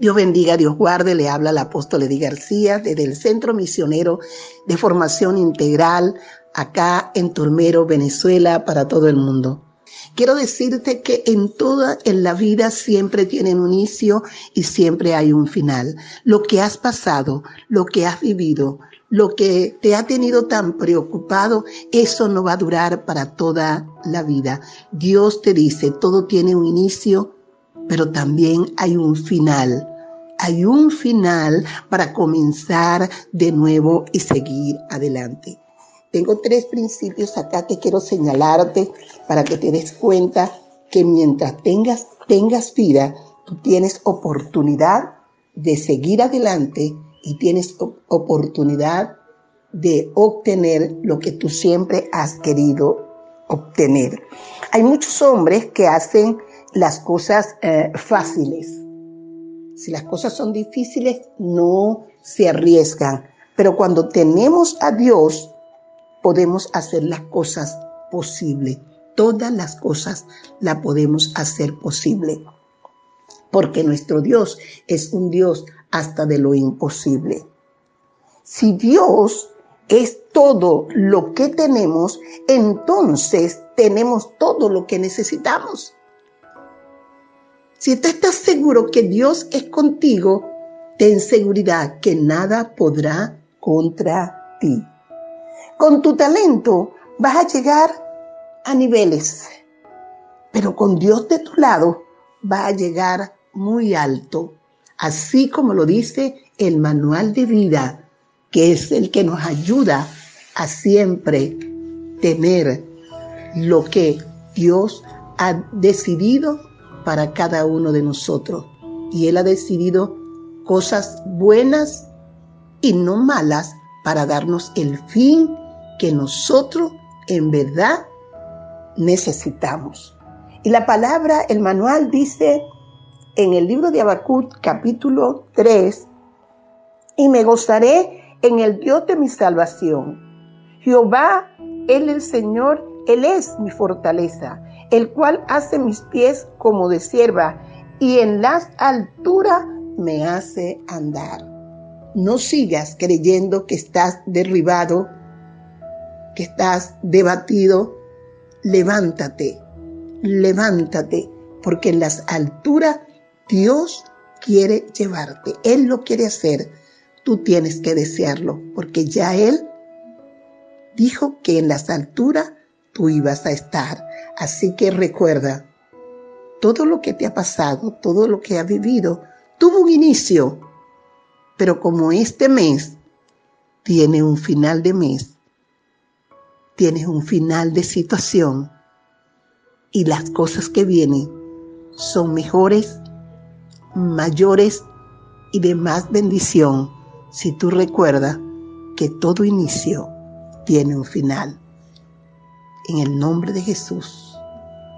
Dios bendiga, Dios guarde, le habla el apóstol Eddie García desde el Centro Misionero de Formación Integral acá en Turmero, Venezuela, para todo el mundo. Quiero decirte que en toda en la vida siempre tienen un inicio y siempre hay un final. Lo que has pasado, lo que has vivido, lo que te ha tenido tan preocupado, eso no va a durar para toda la vida. Dios te dice, todo tiene un inicio, pero también hay un final hay un final para comenzar de nuevo y seguir adelante. Tengo tres principios acá que quiero señalarte para que te des cuenta que mientras tengas, tengas vida, tú tienes oportunidad de seguir adelante y tienes oportunidad de obtener lo que tú siempre has querido obtener. Hay muchos hombres que hacen las cosas eh, fáciles si las cosas son difíciles, no se arriesgan. Pero cuando tenemos a Dios, podemos hacer las cosas posibles. Todas las cosas las podemos hacer posible. Porque nuestro Dios es un Dios hasta de lo imposible. Si Dios es todo lo que tenemos, entonces tenemos todo lo que necesitamos. Si tú estás seguro que Dios es contigo, ten seguridad que nada podrá contra ti. Con tu talento vas a llegar a niveles, pero con Dios de tu lado vas a llegar muy alto, así como lo dice el manual de vida, que es el que nos ayuda a siempre tener lo que Dios ha decidido para cada uno de nosotros. Y Él ha decidido cosas buenas y no malas para darnos el fin que nosotros en verdad necesitamos. Y la palabra, el manual dice en el libro de Habacuc capítulo 3, y me gozaré en el Dios de mi salvación. Jehová, Él el Señor, Él es mi fortaleza el cual hace mis pies como de sierva y en las alturas me hace andar. No sigas creyendo que estás derribado, que estás debatido. Levántate, levántate, porque en las alturas Dios quiere llevarte. Él lo quiere hacer. Tú tienes que desearlo, porque ya Él dijo que en las alturas tú ibas a estar. Así que recuerda, todo lo que te ha pasado, todo lo que has vivido, tuvo un inicio, pero como este mes tiene un final de mes, tienes un final de situación y las cosas que vienen son mejores, mayores y de más bendición si tú recuerdas que todo inicio tiene un final. En el nombre de Jesús